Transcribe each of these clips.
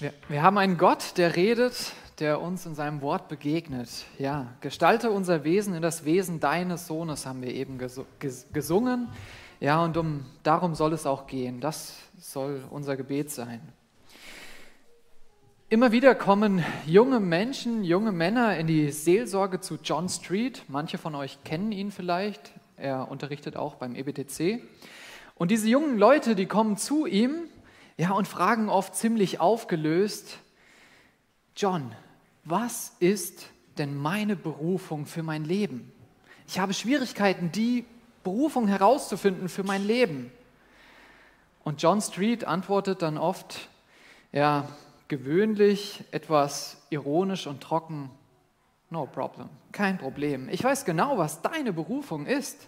Wir, wir, haben einen Gott, der redet, der uns in seinem Wort begegnet. Ja, gestalte unser Wesen in das Wesen deines Sohnes, haben wir eben gesungen. Ja, und um, darum soll es auch gehen. Das soll unser Gebet sein. Immer wieder kommen junge Menschen, junge Männer in die Seelsorge zu John Street. Manche von euch kennen ihn vielleicht. Er unterrichtet auch beim EBTC. Und diese jungen Leute, die kommen zu ihm ja, und fragen oft ziemlich aufgelöst, John, was ist denn meine Berufung für mein Leben? Ich habe Schwierigkeiten, die Berufung herauszufinden für mein Leben. Und John Street antwortet dann oft, ja, gewöhnlich, etwas ironisch und trocken, no problem, kein Problem. Ich weiß genau, was deine Berufung ist.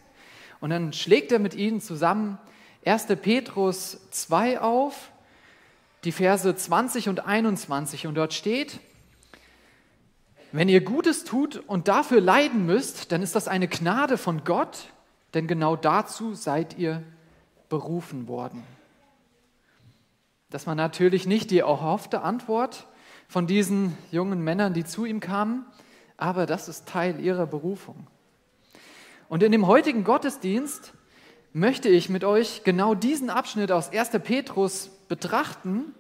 Und dann schlägt er mit ihnen zusammen 1. Petrus 2 auf, die Verse 20 und 21. Und dort steht, wenn ihr Gutes tut und dafür leiden müsst, dann ist das eine Gnade von Gott, denn genau dazu seid ihr berufen worden. Das war natürlich nicht die erhoffte Antwort von diesen jungen Männern, die zu ihm kamen, aber das ist Teil ihrer Berufung. Und in dem heutigen Gottesdienst möchte ich mit euch genau diesen Abschnitt aus 1. Petrus betrachten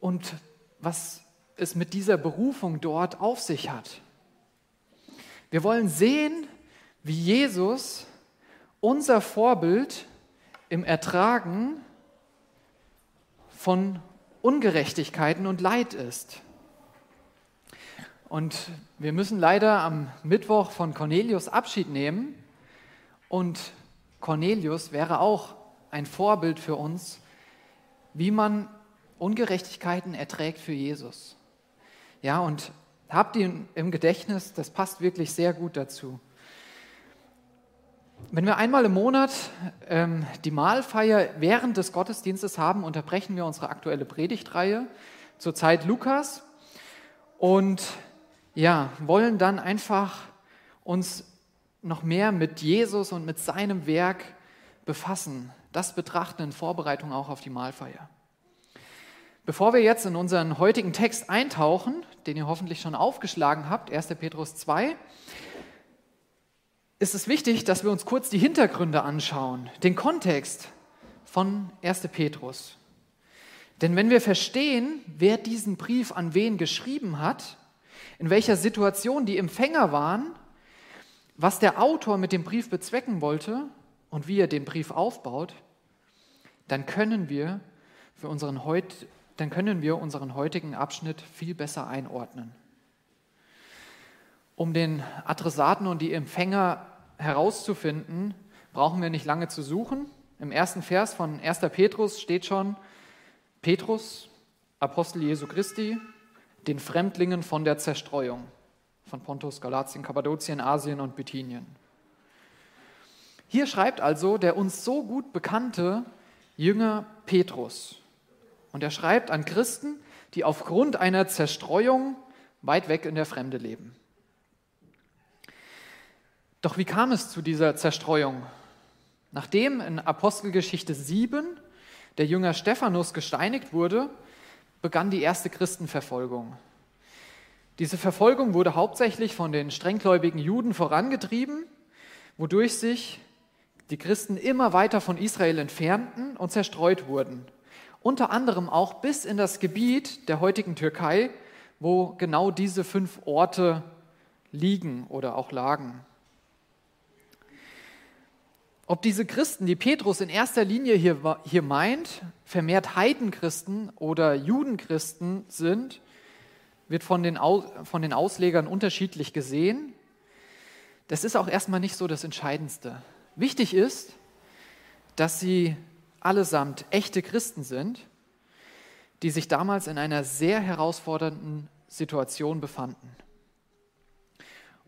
und was es mit dieser Berufung dort auf sich hat. Wir wollen sehen, wie Jesus unser Vorbild im Ertragen von Ungerechtigkeiten und Leid ist. Und wir müssen leider am Mittwoch von Cornelius Abschied nehmen. Und Cornelius wäre auch ein Vorbild für uns, wie man Ungerechtigkeiten erträgt für Jesus. Ja, und habt ihn im Gedächtnis, das passt wirklich sehr gut dazu. Wenn wir einmal im Monat ähm, die Mahlfeier während des Gottesdienstes haben, unterbrechen wir unsere aktuelle Predigtreihe zur Zeit Lukas und ja, wollen dann einfach uns noch mehr mit Jesus und mit seinem Werk befassen. Das betrachten in Vorbereitung auch auf die Mahlfeier. Bevor wir jetzt in unseren heutigen Text eintauchen, den ihr hoffentlich schon aufgeschlagen habt, 1. Petrus 2, ist es wichtig, dass wir uns kurz die Hintergründe anschauen, den Kontext von 1. Petrus. Denn wenn wir verstehen, wer diesen Brief an wen geschrieben hat, in welcher Situation die Empfänger waren, was der Autor mit dem Brief bezwecken wollte und wie er den Brief aufbaut, dann können wir, für unseren heut, dann können wir unseren heutigen Abschnitt viel besser einordnen. Um den Adressaten und die Empfänger herauszufinden, brauchen wir nicht lange zu suchen. Im ersten Vers von 1. Petrus steht schon, Petrus, Apostel Jesu Christi, den Fremdlingen von der Zerstreuung von Pontus, Galatien, Kappadokien, Asien und Bithynien. Hier schreibt also der uns so gut bekannte Jünger Petrus. Und er schreibt an Christen, die aufgrund einer Zerstreuung weit weg in der Fremde leben. Doch wie kam es zu dieser Zerstreuung? Nachdem in Apostelgeschichte 7 der Jünger Stephanus gesteinigt wurde, begann die erste Christenverfolgung. Diese Verfolgung wurde hauptsächlich von den strenggläubigen Juden vorangetrieben, wodurch sich die Christen immer weiter von Israel entfernten und zerstreut wurden. Unter anderem auch bis in das Gebiet der heutigen Türkei, wo genau diese fünf Orte liegen oder auch lagen. Ob diese Christen, die Petrus in erster Linie hier, hier meint, vermehrt Heidenchristen oder Judenchristen sind, wird von den, von den Auslegern unterschiedlich gesehen. Das ist auch erstmal nicht so das Entscheidendste. Wichtig ist, dass sie allesamt echte Christen sind, die sich damals in einer sehr herausfordernden Situation befanden.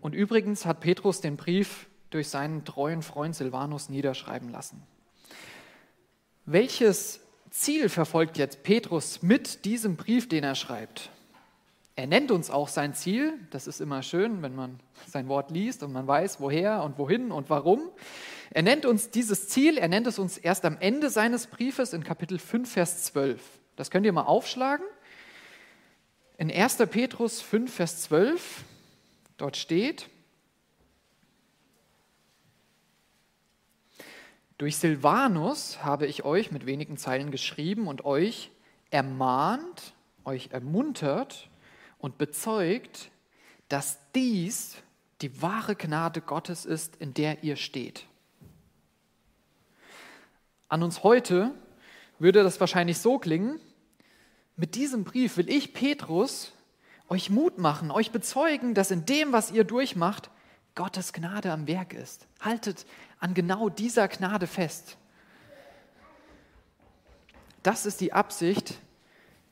Und übrigens hat Petrus den Brief durch seinen treuen Freund Silvanus niederschreiben lassen. Welches Ziel verfolgt jetzt Petrus mit diesem Brief, den er schreibt? Er nennt uns auch sein Ziel. Das ist immer schön, wenn man sein Wort liest und man weiß, woher und wohin und warum. Er nennt uns dieses Ziel, er nennt es uns erst am Ende seines Briefes in Kapitel 5, Vers 12. Das könnt ihr mal aufschlagen. In 1. Petrus 5, Vers 12, dort steht, Durch Silvanus habe ich euch mit wenigen Zeilen geschrieben und euch ermahnt, euch ermuntert und bezeugt, dass dies die wahre Gnade Gottes ist, in der ihr steht. An uns heute würde das wahrscheinlich so klingen, mit diesem Brief will ich, Petrus, euch Mut machen, euch bezeugen, dass in dem, was ihr durchmacht, Gottes Gnade am Werk ist. Haltet an genau dieser Gnade fest. Das ist die Absicht,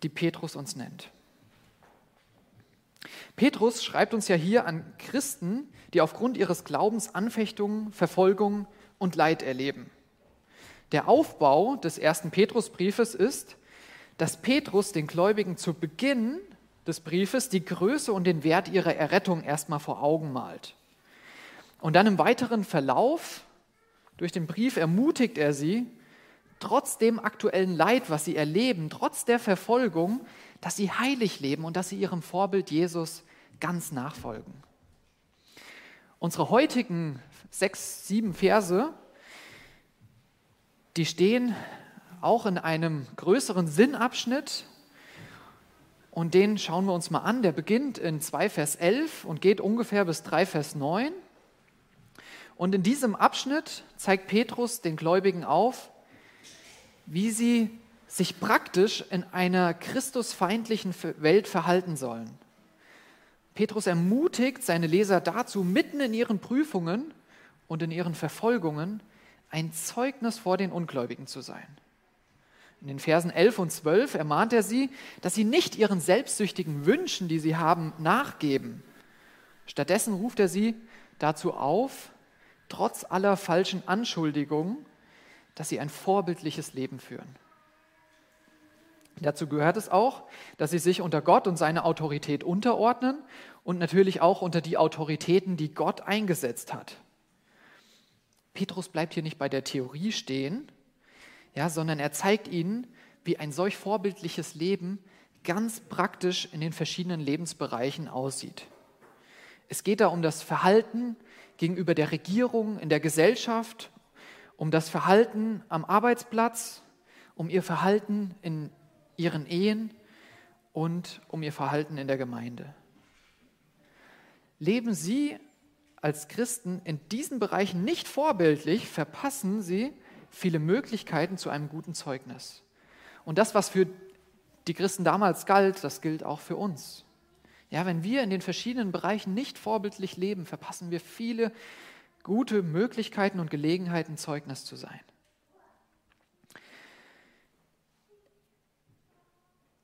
die Petrus uns nennt. Petrus schreibt uns ja hier an Christen, die aufgrund ihres Glaubens Anfechtungen, Verfolgung und Leid erleben. Der Aufbau des ersten Petrusbriefes ist, dass Petrus den Gläubigen zu Beginn des Briefes die Größe und den Wert ihrer Errettung erstmal vor Augen malt. Und dann im weiteren Verlauf durch den Brief ermutigt er sie, trotz dem aktuellen Leid, was sie erleben, trotz der Verfolgung, dass sie heilig leben und dass sie ihrem Vorbild Jesus ganz nachfolgen. Unsere heutigen sechs, sieben Verse, die stehen auch in einem größeren Sinnabschnitt und den schauen wir uns mal an. Der beginnt in 2 Vers 11 und geht ungefähr bis 3 Vers 9. Und in diesem Abschnitt zeigt Petrus den Gläubigen auf, wie sie sich praktisch in einer christusfeindlichen Welt verhalten sollen. Petrus ermutigt seine Leser dazu, mitten in ihren Prüfungen und in ihren Verfolgungen ein Zeugnis vor den Ungläubigen zu sein. In den Versen 11 und 12 ermahnt er sie, dass sie nicht ihren selbstsüchtigen Wünschen, die sie haben, nachgeben. Stattdessen ruft er sie dazu auf, trotz aller falschen Anschuldigungen, dass sie ein vorbildliches Leben führen. Dazu gehört es auch, dass sie sich unter Gott und seine Autorität unterordnen und natürlich auch unter die Autoritäten, die Gott eingesetzt hat. Petrus bleibt hier nicht bei der Theorie stehen, ja, sondern er zeigt ihnen, wie ein solch vorbildliches Leben ganz praktisch in den verschiedenen Lebensbereichen aussieht. Es geht da um das Verhalten gegenüber der Regierung, in der Gesellschaft, um das Verhalten am Arbeitsplatz, um ihr Verhalten in ihren Ehen und um ihr Verhalten in der Gemeinde. Leben Sie als Christen in diesen Bereichen nicht vorbildlich, verpassen Sie viele Möglichkeiten zu einem guten Zeugnis. Und das, was für die Christen damals galt, das gilt auch für uns. Ja, wenn wir in den verschiedenen Bereichen nicht vorbildlich leben, verpassen wir viele gute Möglichkeiten und Gelegenheiten, Zeugnis zu sein.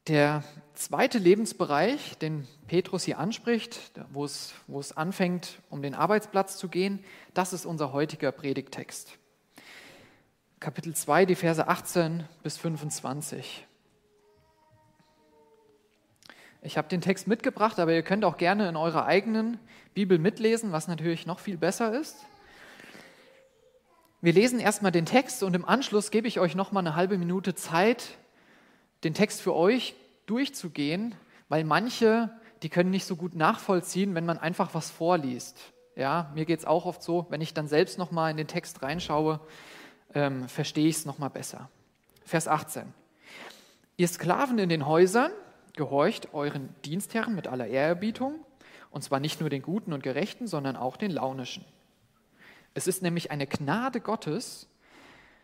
Der zweite Lebensbereich, den Petrus hier anspricht, wo es, wo es anfängt, um den Arbeitsplatz zu gehen, das ist unser heutiger Predigtext. Kapitel 2, die Verse 18 bis 25. Ich habe den Text mitgebracht, aber ihr könnt auch gerne in eurer eigenen Bibel mitlesen, was natürlich noch viel besser ist. Wir lesen erstmal den Text und im Anschluss gebe ich euch noch mal eine halbe Minute Zeit, den Text für euch durchzugehen, weil manche, die können nicht so gut nachvollziehen, wenn man einfach was vorliest. Ja, mir geht es auch oft so, wenn ich dann selbst noch mal in den Text reinschaue, ähm, verstehe ich es noch mal besser. Vers 18. Ihr Sklaven in den Häusern, gehorcht euren Dienstherren mit aller Ehrerbietung, und zwar nicht nur den Guten und Gerechten, sondern auch den Launischen. Es ist nämlich eine Gnade Gottes,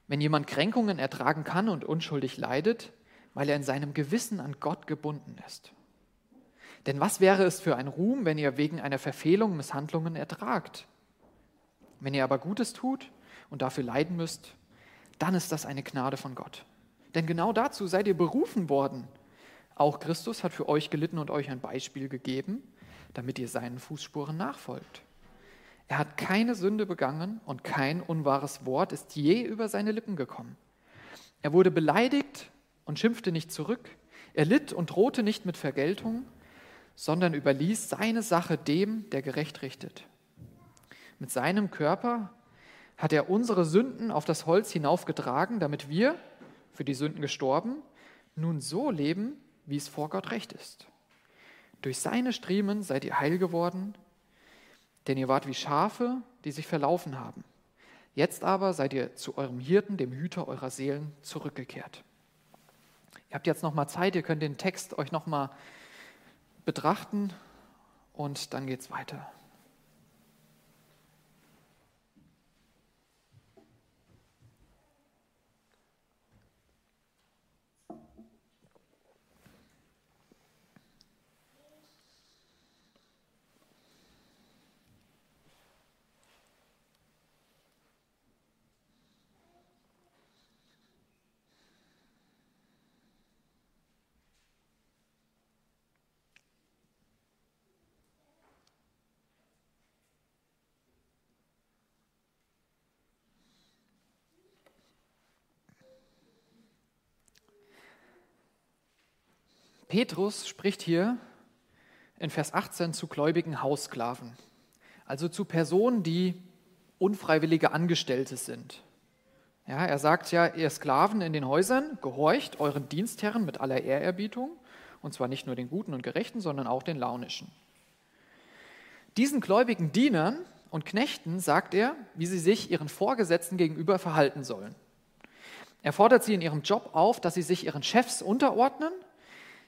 wenn jemand Kränkungen ertragen kann und unschuldig leidet, weil er in seinem Gewissen an Gott gebunden ist. Denn was wäre es für ein Ruhm, wenn ihr wegen einer Verfehlung Misshandlungen ertragt? Wenn ihr aber Gutes tut und dafür leiden müsst, dann ist das eine Gnade von Gott. Denn genau dazu seid ihr berufen worden. Auch Christus hat für euch gelitten und euch ein Beispiel gegeben, damit ihr seinen Fußspuren nachfolgt. Er hat keine Sünde begangen und kein unwahres Wort ist je über seine Lippen gekommen. Er wurde beleidigt und schimpfte nicht zurück. Er litt und drohte nicht mit Vergeltung, sondern überließ seine Sache dem, der gerecht richtet. Mit seinem Körper hat er unsere Sünden auf das Holz hinaufgetragen, damit wir, für die Sünden gestorben, nun so leben, wie es vor Gott recht ist. Durch seine Striemen seid ihr heil geworden, denn ihr wart wie Schafe, die sich verlaufen haben. Jetzt aber seid ihr zu eurem Hirten, dem Hüter eurer Seelen, zurückgekehrt. Ihr habt jetzt noch mal Zeit, ihr könnt den Text euch noch mal betrachten und dann geht's weiter. Petrus spricht hier in Vers 18 zu gläubigen Haussklaven, also zu Personen, die unfreiwillige Angestellte sind. Ja, er sagt ja, ihr Sklaven in den Häusern, gehorcht euren Dienstherren mit aller Ehrerbietung, und zwar nicht nur den Guten und Gerechten, sondern auch den Launischen. Diesen gläubigen Dienern und Knechten sagt er, wie sie sich ihren Vorgesetzten gegenüber verhalten sollen. Er fordert sie in ihrem Job auf, dass sie sich ihren Chefs unterordnen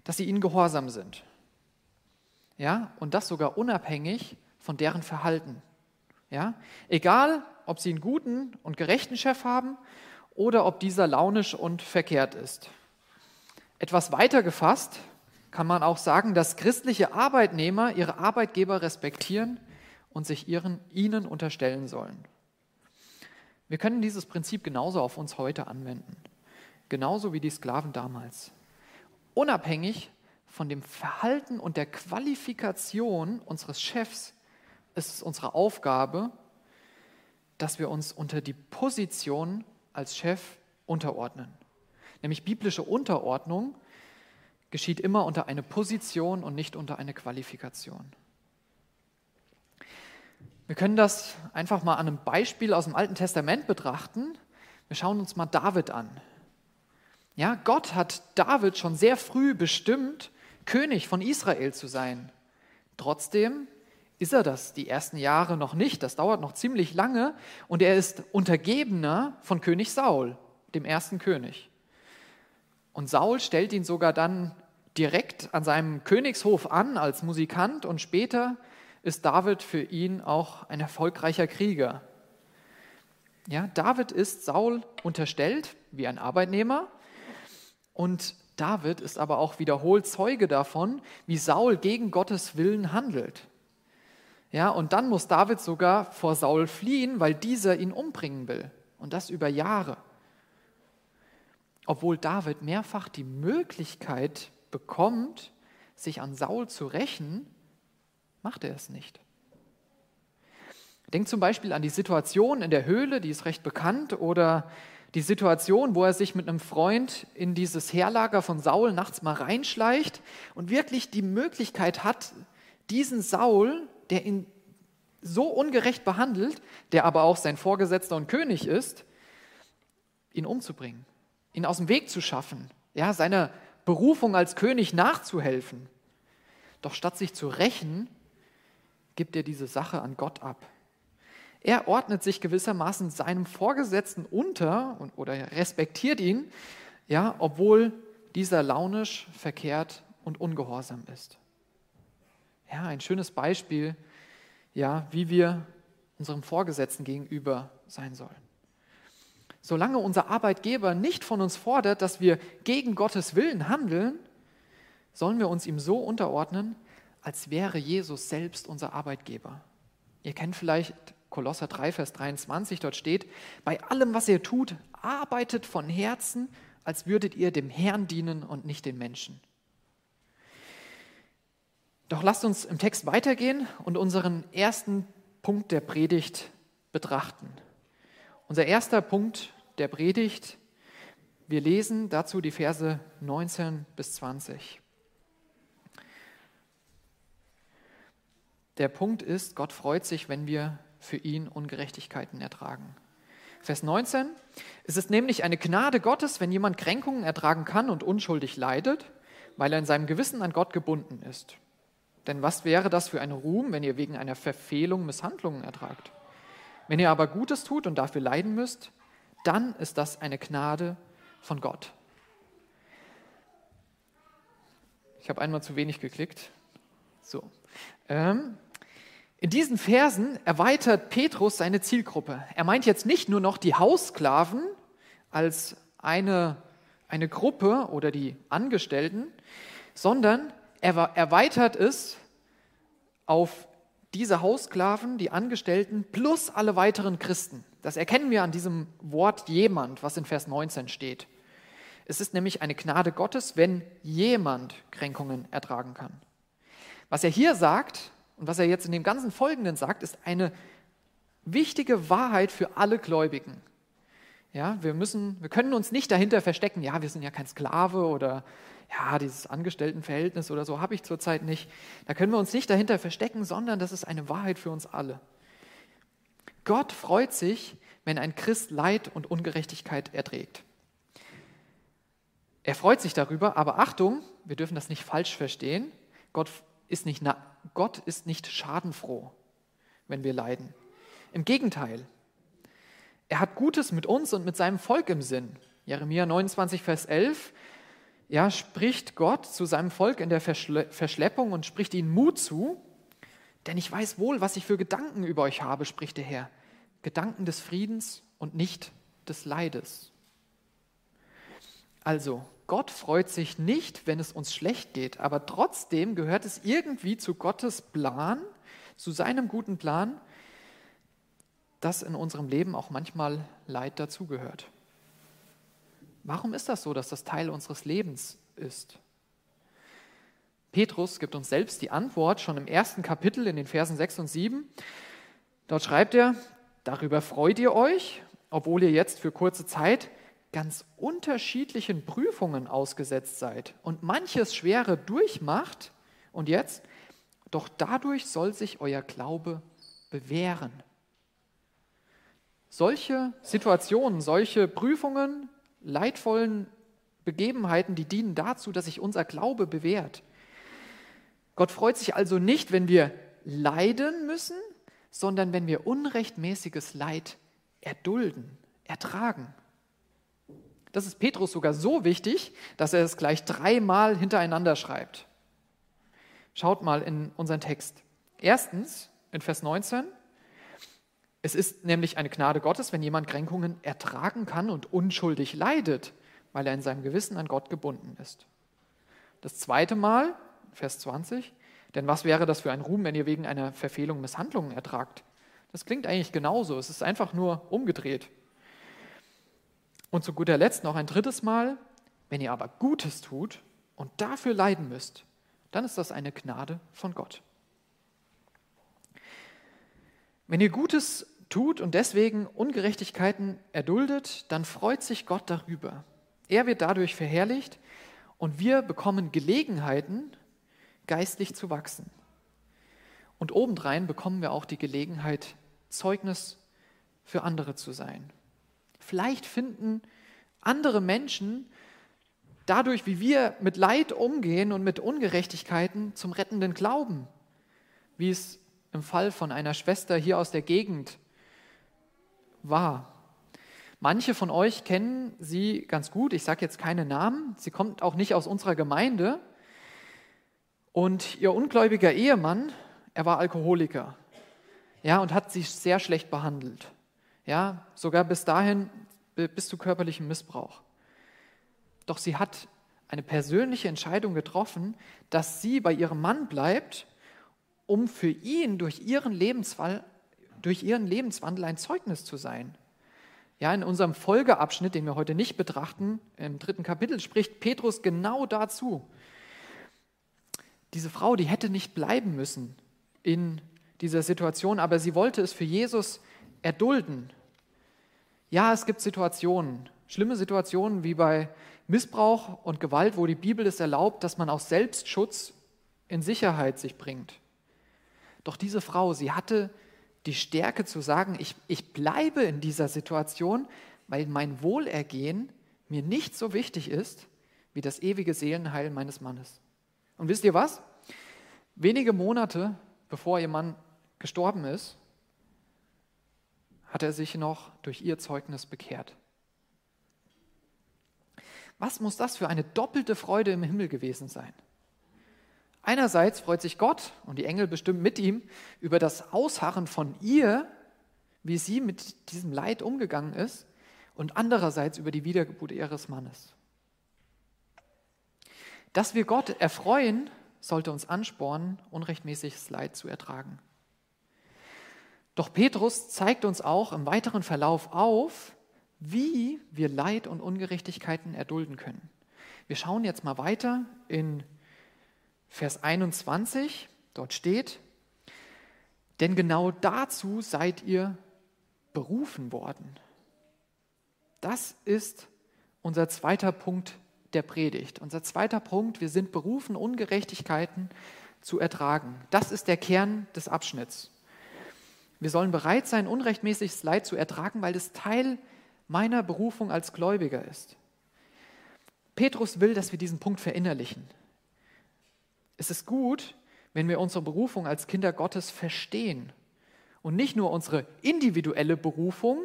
dass sie ihnen gehorsam sind. Ja, und das sogar unabhängig von deren Verhalten. Ja, egal, ob sie einen guten und gerechten Chef haben oder ob dieser launisch und verkehrt ist. Etwas weiter gefasst kann man auch sagen, dass christliche Arbeitnehmer ihre Arbeitgeber respektieren und sich ihren, ihnen unterstellen sollen. Wir können dieses Prinzip genauso auf uns heute anwenden, genauso wie die Sklaven damals unabhängig von dem Verhalten und der Qualifikation unseres Chefs ist es unsere Aufgabe, dass wir uns unter die Position als Chef unterordnen. Nämlich biblische Unterordnung geschieht immer unter eine Position und nicht unter eine Qualifikation. Wir können das einfach mal an einem Beispiel aus dem Alten Testament betrachten. Wir schauen uns mal David an. Ja, Gott hat David schon sehr früh bestimmt, König von Israel zu sein. Trotzdem ist er das die ersten Jahre noch nicht. Das dauert noch ziemlich lange. Und er ist Untergebener von König Saul, dem ersten König. Und Saul stellt ihn sogar dann direkt an seinem Königshof an als Musikant und später ist David für ihn auch ein erfolgreicher Krieger. Ja, David ist Saul unterstellt wie ein Arbeitnehmer und David ist aber auch wiederholt Zeuge davon, wie Saul gegen Gottes Willen handelt. Ja, und dann muss David sogar vor Saul fliehen, weil dieser ihn umbringen will. Und das über Jahre. Obwohl David mehrfach die Möglichkeit bekommt, sich an Saul zu rächen, macht er es nicht. Denkt zum Beispiel an die Situation in der Höhle, die ist recht bekannt, oder die Situation, wo er sich mit einem Freund in dieses Heerlager von Saul nachts mal reinschleicht und wirklich die Möglichkeit hat, diesen Saul, der ihn so ungerecht behandelt, der aber auch sein Vorgesetzter und König ist, ihn umzubringen, ihn aus dem Weg zu schaffen, ja, seiner Berufung als König nachzuhelfen. Doch statt sich zu rächen, gibt er diese Sache an Gott ab. Er ordnet sich gewissermaßen seinem Vorgesetzten unter oder respektiert ihn, ja, obwohl dieser launisch, verkehrt und ungehorsam ist. Ja, ein schönes Beispiel, ja, wie wir unserem Vorgesetzten gegenüber sein sollen. Solange unser Arbeitgeber nicht von uns fordert, dass wir gegen Gottes Willen handeln, sollen wir uns ihm so unterordnen, als wäre Jesus selbst unser Arbeitgeber. Ihr kennt vielleicht Kolosser 3, Vers 23, dort steht, bei allem, was ihr tut, arbeitet von Herzen, als würdet ihr dem Herrn dienen und nicht den Menschen. Doch lasst uns im Text weitergehen und unseren ersten Punkt der Predigt betrachten. Unser erster Punkt der Predigt, wir lesen dazu die Verse 19 bis 20. Der Punkt ist, Gott freut sich, wenn wir für ihn Ungerechtigkeiten ertragen. Vers 19. Es ist nämlich eine Gnade Gottes, wenn jemand Kränkungen ertragen kann und unschuldig leidet, weil er in seinem Gewissen an Gott gebunden ist. Denn was wäre das für ein Ruhm, wenn ihr wegen einer Verfehlung Misshandlungen ertragt? Wenn ihr aber Gutes tut und dafür leiden müsst, dann ist das eine Gnade von Gott. Ich habe einmal zu wenig geklickt. So. Ähm, in diesen Versen erweitert Petrus seine Zielgruppe. Er meint jetzt nicht nur noch die Haussklaven als eine, eine Gruppe oder die Angestellten, sondern er erweitert es auf diese Haussklaven, die Angestellten plus alle weiteren Christen. Das erkennen wir an diesem Wort jemand, was in Vers 19 steht. Es ist nämlich eine Gnade Gottes, wenn jemand Kränkungen ertragen kann. Was er hier sagt und was er jetzt in dem ganzen Folgenden sagt, ist eine wichtige Wahrheit für alle Gläubigen. Ja, wir, müssen, wir können uns nicht dahinter verstecken, ja, wir sind ja kein Sklave oder ja, dieses Angestelltenverhältnis oder so habe ich zurzeit nicht. Da können wir uns nicht dahinter verstecken, sondern das ist eine Wahrheit für uns alle. Gott freut sich, wenn ein Christ Leid und Ungerechtigkeit erträgt. Er freut sich darüber, aber Achtung, wir dürfen das nicht falsch verstehen. Gott ist nicht, Gott ist nicht schadenfroh, wenn wir leiden. Im Gegenteil, er hat Gutes mit uns und mit seinem Volk im Sinn. Jeremia 29, Vers 11 ja, spricht Gott zu seinem Volk in der Verschle Verschleppung und spricht ihnen Mut zu, denn ich weiß wohl, was ich für Gedanken über euch habe, spricht der Herr. Gedanken des Friedens und nicht des Leides. Also, Gott freut sich nicht, wenn es uns schlecht geht, aber trotzdem gehört es irgendwie zu Gottes Plan, zu seinem guten Plan, dass in unserem Leben auch manchmal Leid dazugehört. Warum ist das so, dass das Teil unseres Lebens ist? Petrus gibt uns selbst die Antwort schon im ersten Kapitel in den Versen 6 und 7. Dort schreibt er, darüber freut ihr euch, obwohl ihr jetzt für kurze Zeit ganz unterschiedlichen Prüfungen ausgesetzt seid und manches Schwere durchmacht. Und jetzt, doch dadurch soll sich euer Glaube bewähren. Solche Situationen, solche Prüfungen leidvollen Begebenheiten, die dienen dazu, dass sich unser Glaube bewährt. Gott freut sich also nicht, wenn wir leiden müssen, sondern wenn wir unrechtmäßiges Leid erdulden, ertragen. Das ist Petrus sogar so wichtig, dass er es gleich dreimal hintereinander schreibt. Schaut mal in unseren Text. Erstens in Vers 19, es ist nämlich eine Gnade Gottes, wenn jemand Kränkungen ertragen kann und unschuldig leidet, weil er in seinem Gewissen an Gott gebunden ist. Das zweite Mal, Vers 20, denn was wäre das für ein Ruhm, wenn ihr wegen einer Verfehlung Misshandlungen ertragt? Das klingt eigentlich genauso, es ist einfach nur umgedreht. Und zu guter Letzt noch ein drittes Mal, wenn ihr aber Gutes tut und dafür leiden müsst, dann ist das eine Gnade von Gott. Wenn ihr Gutes tut und deswegen Ungerechtigkeiten erduldet, dann freut sich Gott darüber. Er wird dadurch verherrlicht und wir bekommen Gelegenheiten, geistlich zu wachsen. Und obendrein bekommen wir auch die Gelegenheit, Zeugnis für andere zu sein. Vielleicht finden andere Menschen dadurch, wie wir mit Leid umgehen und mit Ungerechtigkeiten, zum rettenden Glauben, wie es im Fall von einer Schwester hier aus der Gegend war. Manche von euch kennen sie ganz gut. Ich sage jetzt keine Namen. Sie kommt auch nicht aus unserer Gemeinde. Und ihr ungläubiger Ehemann, er war Alkoholiker. Ja, und hat sich sehr schlecht behandelt. Ja, sogar bis dahin, bis zu körperlichem Missbrauch. Doch sie hat eine persönliche Entscheidung getroffen, dass sie bei ihrem Mann bleibt, um für ihn durch ihren Lebensfall durch ihren Lebenswandel ein Zeugnis zu sein. Ja, in unserem Folgeabschnitt, den wir heute nicht betrachten, im dritten Kapitel spricht Petrus genau dazu. Diese Frau, die hätte nicht bleiben müssen in dieser Situation, aber sie wollte es für Jesus erdulden. Ja, es gibt Situationen, schlimme Situationen wie bei Missbrauch und Gewalt, wo die Bibel es erlaubt, dass man aus Selbstschutz in Sicherheit sich bringt. Doch diese Frau, sie hatte die Stärke zu sagen, ich, ich bleibe in dieser Situation, weil mein Wohlergehen mir nicht so wichtig ist wie das ewige Seelenheil meines Mannes. Und wisst ihr was? Wenige Monate bevor ihr Mann gestorben ist, hat er sich noch durch ihr Zeugnis bekehrt. Was muss das für eine doppelte Freude im Himmel gewesen sein? Einerseits freut sich Gott und die Engel bestimmt mit ihm über das Ausharren von ihr, wie sie mit diesem Leid umgegangen ist, und andererseits über die Wiedergeburt ihres Mannes. Dass wir Gott erfreuen, sollte uns anspornen, unrechtmäßiges Leid zu ertragen. Doch Petrus zeigt uns auch im weiteren Verlauf auf, wie wir Leid und Ungerechtigkeiten erdulden können. Wir schauen jetzt mal weiter in Vers 21. Dort steht, denn genau dazu seid ihr berufen worden. Das ist unser zweiter Punkt der Predigt. Unser zweiter Punkt, wir sind berufen, Ungerechtigkeiten zu ertragen. Das ist der Kern des Abschnitts. Wir sollen bereit sein, unrechtmäßiges Leid zu ertragen, weil es Teil meiner Berufung als Gläubiger ist. Petrus will, dass wir diesen Punkt verinnerlichen. Es ist gut, wenn wir unsere Berufung als Kinder Gottes verstehen und nicht nur unsere individuelle Berufung,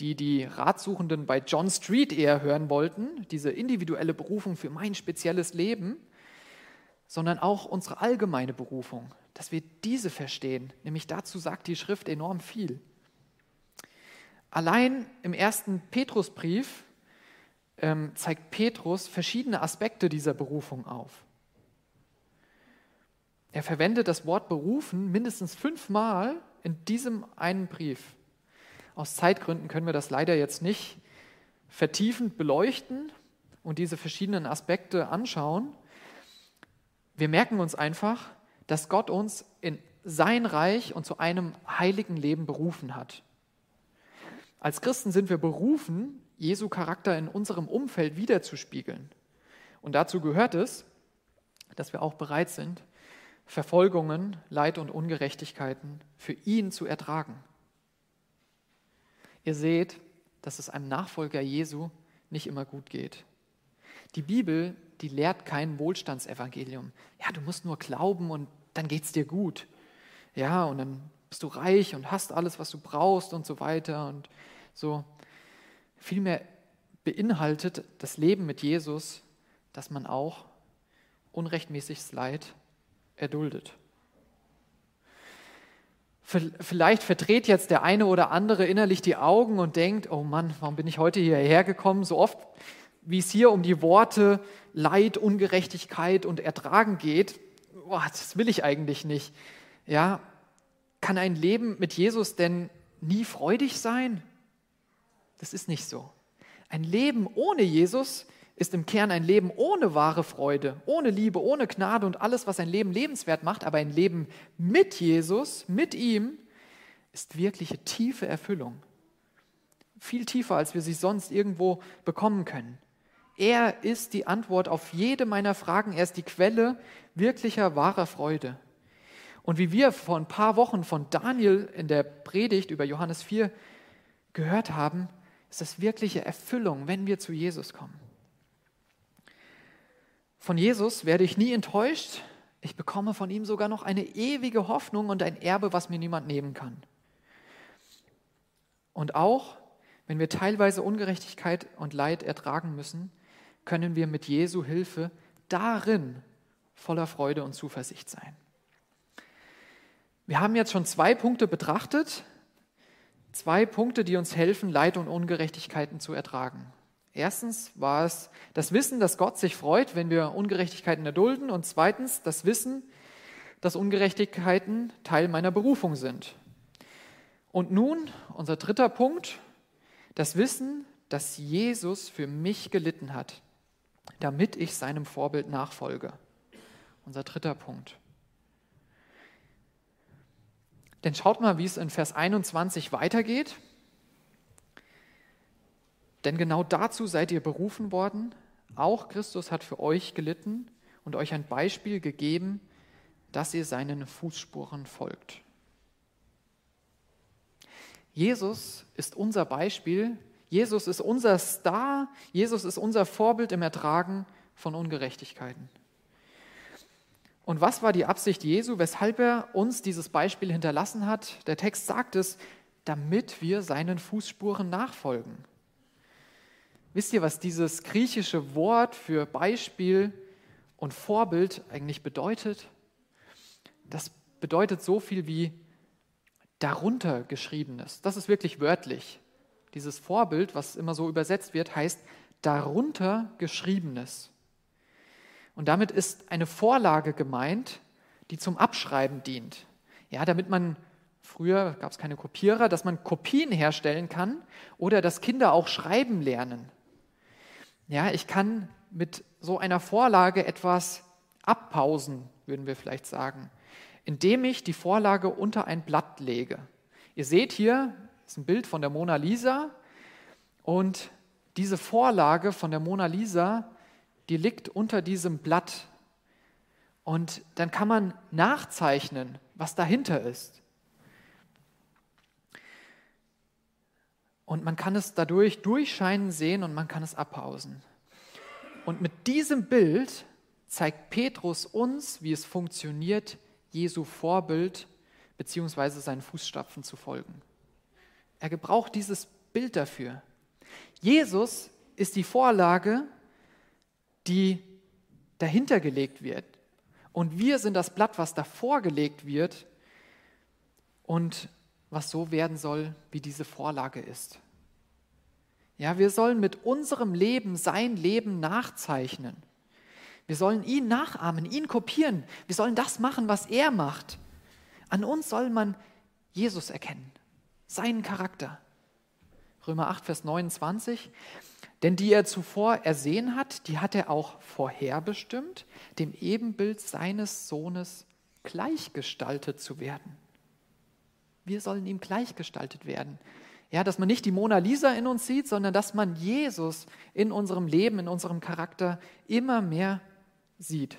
die die Ratsuchenden bei John Street eher hören wollten, diese individuelle Berufung für mein spezielles Leben, sondern auch unsere allgemeine Berufung, dass wir diese verstehen. Nämlich dazu sagt die Schrift enorm viel. Allein im ersten Petrusbrief ähm, zeigt Petrus verschiedene Aspekte dieser Berufung auf. Er verwendet das Wort berufen mindestens fünfmal in diesem einen Brief. Aus Zeitgründen können wir das leider jetzt nicht vertiefend beleuchten und diese verschiedenen Aspekte anschauen. Wir merken uns einfach, dass Gott uns in sein Reich und zu einem heiligen Leben berufen hat. Als Christen sind wir berufen, Jesu Charakter in unserem Umfeld wiederzuspiegeln. Und dazu gehört es, dass wir auch bereit sind, Verfolgungen, Leid und Ungerechtigkeiten für ihn zu ertragen. Ihr seht, dass es einem Nachfolger Jesu nicht immer gut geht. Die Bibel, die lehrt kein Wohlstandsevangelium. Ja, du musst nur glauben und dann geht es dir gut. Ja, und dann bist du reich und hast alles, was du brauchst und so weiter. Und so vielmehr beinhaltet das Leben mit Jesus, dass man auch unrechtmäßiges Leid erduldet. Vielleicht verdreht jetzt der eine oder andere innerlich die Augen und denkt, oh Mann, warum bin ich heute hierher gekommen? So oft, wie es hier um die Worte Leid, Ungerechtigkeit und Ertragen geht, oh, das will ich eigentlich nicht. Ja, kann ein Leben mit Jesus denn nie freudig sein? Das ist nicht so. Ein Leben ohne Jesus ist im Kern ein Leben ohne wahre Freude, ohne Liebe, ohne Gnade und alles, was ein Leben lebenswert macht. Aber ein Leben mit Jesus, mit ihm, ist wirkliche tiefe Erfüllung. Viel tiefer, als wir sie sonst irgendwo bekommen können. Er ist die Antwort auf jede meiner Fragen. Er ist die Quelle wirklicher, wahrer Freude. Und wie wir vor ein paar Wochen von Daniel in der Predigt über Johannes 4 gehört haben, ist das wirkliche Erfüllung, wenn wir zu Jesus kommen. Von Jesus werde ich nie enttäuscht. Ich bekomme von ihm sogar noch eine ewige Hoffnung und ein Erbe, was mir niemand nehmen kann. Und auch wenn wir teilweise Ungerechtigkeit und Leid ertragen müssen, können wir mit Jesu Hilfe darin voller Freude und Zuversicht sein. Wir haben jetzt schon zwei Punkte betrachtet, zwei Punkte, die uns helfen, Leid und Ungerechtigkeiten zu ertragen. Erstens war es das Wissen, dass Gott sich freut, wenn wir Ungerechtigkeiten erdulden. Und zweitens das Wissen, dass Ungerechtigkeiten Teil meiner Berufung sind. Und nun unser dritter Punkt, das Wissen, dass Jesus für mich gelitten hat, damit ich seinem Vorbild nachfolge. Unser dritter Punkt. Denn schaut mal, wie es in Vers 21 weitergeht. Denn genau dazu seid ihr berufen worden. Auch Christus hat für euch gelitten und euch ein Beispiel gegeben, dass ihr seinen Fußspuren folgt. Jesus ist unser Beispiel. Jesus ist unser Star. Jesus ist unser Vorbild im Ertragen von Ungerechtigkeiten. Und was war die Absicht Jesu, weshalb er uns dieses Beispiel hinterlassen hat? Der Text sagt es, damit wir seinen Fußspuren nachfolgen. Wisst ihr, was dieses griechische Wort für Beispiel und Vorbild eigentlich bedeutet? Das bedeutet so viel wie darunter geschriebenes. Das ist wirklich wörtlich. Dieses Vorbild, was immer so übersetzt wird, heißt darunter geschriebenes. Und damit ist eine Vorlage gemeint, die zum Abschreiben dient. Ja, damit man früher gab es keine Kopierer, dass man Kopien herstellen kann oder dass Kinder auch schreiben lernen. Ja, ich kann mit so einer Vorlage etwas abpausen, würden wir vielleicht sagen, indem ich die Vorlage unter ein Blatt lege. Ihr seht hier, das ist ein Bild von der Mona Lisa und diese Vorlage von der Mona Lisa die liegt unter diesem Blatt. Und dann kann man nachzeichnen, was dahinter ist. Und man kann es dadurch durchscheinen sehen und man kann es abpausen. Und mit diesem Bild zeigt Petrus uns, wie es funktioniert, Jesu Vorbild bzw. seinen Fußstapfen zu folgen. Er gebraucht dieses Bild dafür. Jesus ist die Vorlage die dahinter gelegt wird. Und wir sind das Blatt, was davor gelegt wird und was so werden soll, wie diese Vorlage ist. Ja, wir sollen mit unserem Leben sein Leben nachzeichnen. Wir sollen ihn nachahmen, ihn kopieren. Wir sollen das machen, was er macht. An uns soll man Jesus erkennen, seinen Charakter. Römer 8, Vers 29. Denn die er zuvor ersehen hat, die hat er auch vorherbestimmt, dem Ebenbild seines Sohnes gleichgestaltet zu werden. Wir sollen ihm gleichgestaltet werden. Ja, dass man nicht die Mona Lisa in uns sieht, sondern dass man Jesus in unserem Leben, in unserem Charakter immer mehr sieht.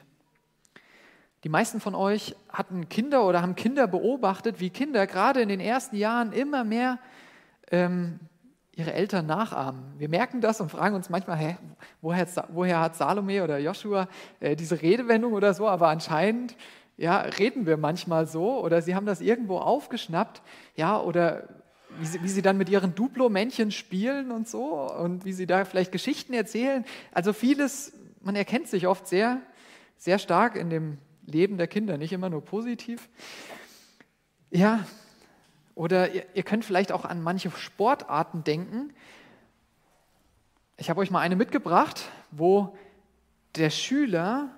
Die meisten von euch hatten Kinder oder haben Kinder beobachtet, wie Kinder gerade in den ersten Jahren immer mehr ähm, ihre Eltern nachahmen. Wir merken das und fragen uns manchmal, hä, woher, woher hat Salome oder Joshua äh, diese Redewendung oder so, aber anscheinend ja, reden wir manchmal so oder sie haben das irgendwo aufgeschnappt, ja, oder wie sie, wie sie dann mit ihren Duplo-Männchen spielen und so und wie sie da vielleicht Geschichten erzählen. Also vieles, man erkennt sich oft sehr, sehr stark in dem Leben der Kinder, nicht immer nur positiv. Ja, oder ihr, ihr könnt vielleicht auch an manche Sportarten denken. Ich habe euch mal eine mitgebracht, wo der Schüler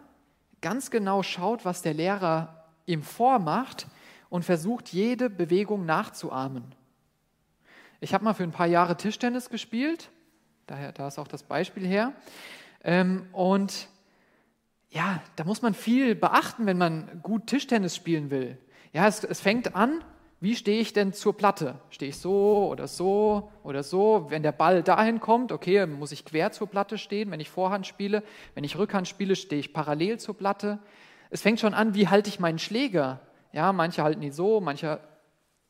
ganz genau schaut, was der Lehrer ihm vormacht und versucht, jede Bewegung nachzuahmen. Ich habe mal für ein paar Jahre Tischtennis gespielt, daher da ist auch das Beispiel her. Ähm, und ja, da muss man viel beachten, wenn man gut Tischtennis spielen will. Ja, es, es fängt an wie stehe ich denn zur Platte? Stehe ich so oder so oder so? Wenn der Ball dahin kommt, okay, muss ich quer zur Platte stehen, wenn ich Vorhand spiele. Wenn ich Rückhand spiele, stehe ich parallel zur Platte. Es fängt schon an, wie halte ich meinen Schläger? Ja, manche halten ihn so, manche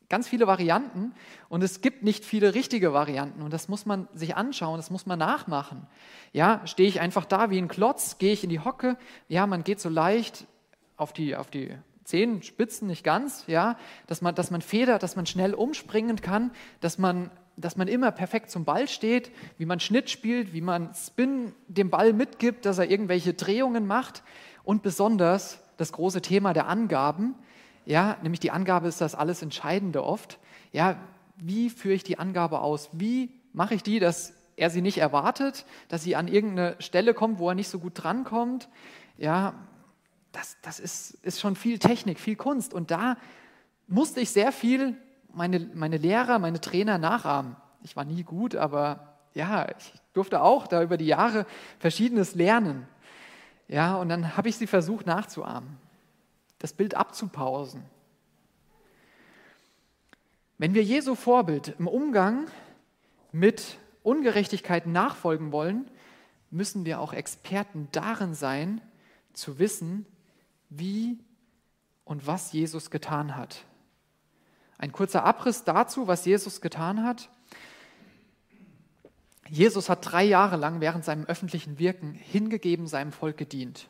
ganz viele Varianten und es gibt nicht viele richtige Varianten und das muss man sich anschauen, das muss man nachmachen. Ja, stehe ich einfach da wie ein Klotz, gehe ich in die Hocke, ja, man geht so leicht auf die, auf die Zehenspitzen nicht ganz, ja, dass man, dass man federt, dass man schnell umspringen kann, dass man, dass man immer perfekt zum Ball steht, wie man Schnitt spielt, wie man Spin dem Ball mitgibt, dass er irgendwelche Drehungen macht und besonders das große Thema der Angaben, ja, nämlich die Angabe ist das alles Entscheidende oft. Ja, wie führe ich die Angabe aus? Wie mache ich die, dass er sie nicht erwartet, dass sie an irgendeine Stelle kommt, wo er nicht so gut drankommt? Ja, das, das ist, ist schon viel Technik, viel Kunst. Und da musste ich sehr viel meine, meine Lehrer, meine Trainer nachahmen. Ich war nie gut, aber ja, ich durfte auch da über die Jahre Verschiedenes lernen. Ja, und dann habe ich sie versucht nachzuahmen, das Bild abzupausen. Wenn wir Jesu Vorbild im Umgang mit Ungerechtigkeiten nachfolgen wollen, müssen wir auch Experten darin sein, zu wissen, wie und was Jesus getan hat. Ein kurzer Abriss dazu, was Jesus getan hat. Jesus hat drei Jahre lang während seinem öffentlichen Wirken hingegeben seinem Volk gedient.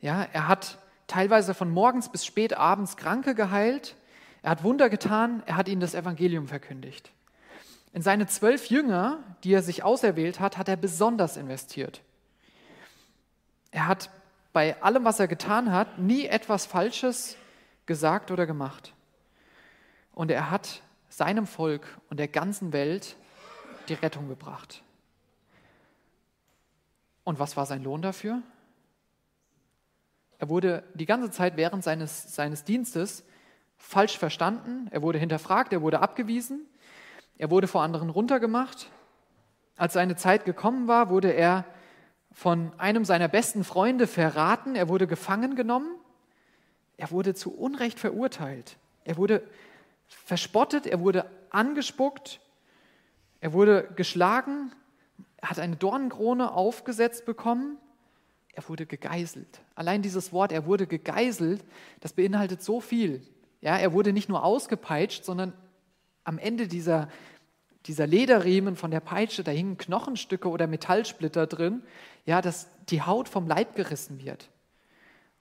Ja, er hat teilweise von morgens bis spät abends Kranke geheilt. Er hat Wunder getan, er hat ihnen das Evangelium verkündigt. In seine zwölf Jünger, die er sich auserwählt hat, hat er besonders investiert. Er hat bei allem, was er getan hat, nie etwas Falsches gesagt oder gemacht. Und er hat seinem Volk und der ganzen Welt die Rettung gebracht. Und was war sein Lohn dafür? Er wurde die ganze Zeit während seines, seines Dienstes falsch verstanden, er wurde hinterfragt, er wurde abgewiesen, er wurde vor anderen runtergemacht. Als seine Zeit gekommen war, wurde er von einem seiner besten Freunde verraten, er wurde gefangen genommen, er wurde zu Unrecht verurteilt, er wurde verspottet, er wurde angespuckt, er wurde geschlagen, er hat eine Dornenkrone aufgesetzt bekommen, er wurde gegeißelt. Allein dieses Wort, er wurde gegeißelt, das beinhaltet so viel. Ja, er wurde nicht nur ausgepeitscht, sondern am Ende dieser, dieser Lederriemen von der Peitsche, da hingen Knochenstücke oder Metallsplitter drin, ja, dass die Haut vom Leib gerissen wird.